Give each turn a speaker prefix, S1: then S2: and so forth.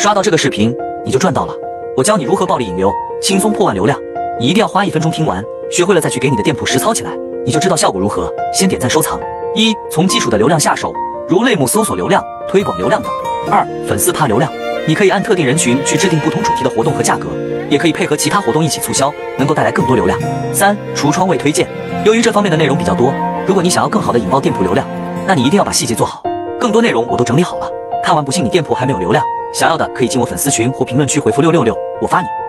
S1: 刷到这个视频你就赚到了。我教你如何暴力引流，轻松破万流量。你一定要花一分钟听完，学会了再去给你的店铺实操起来，你就知道效果如何。先点赞收藏。一、从基础的流量下手，如类目搜索流量、推广流量等。二、粉丝趴流量，你可以按特定人群去制定不同主题的活动和价格，也可以配合其他活动一起促销，能够带来更多流量。三、橱窗位推荐，由于这方面的内容比较多，如果你想要更好的引爆店铺流量，那你一定要把细节做好。更多内容我都整理好了，看完不信你店铺还没有流量，想要的可以进我粉丝群或评论区回复六六六，我发你。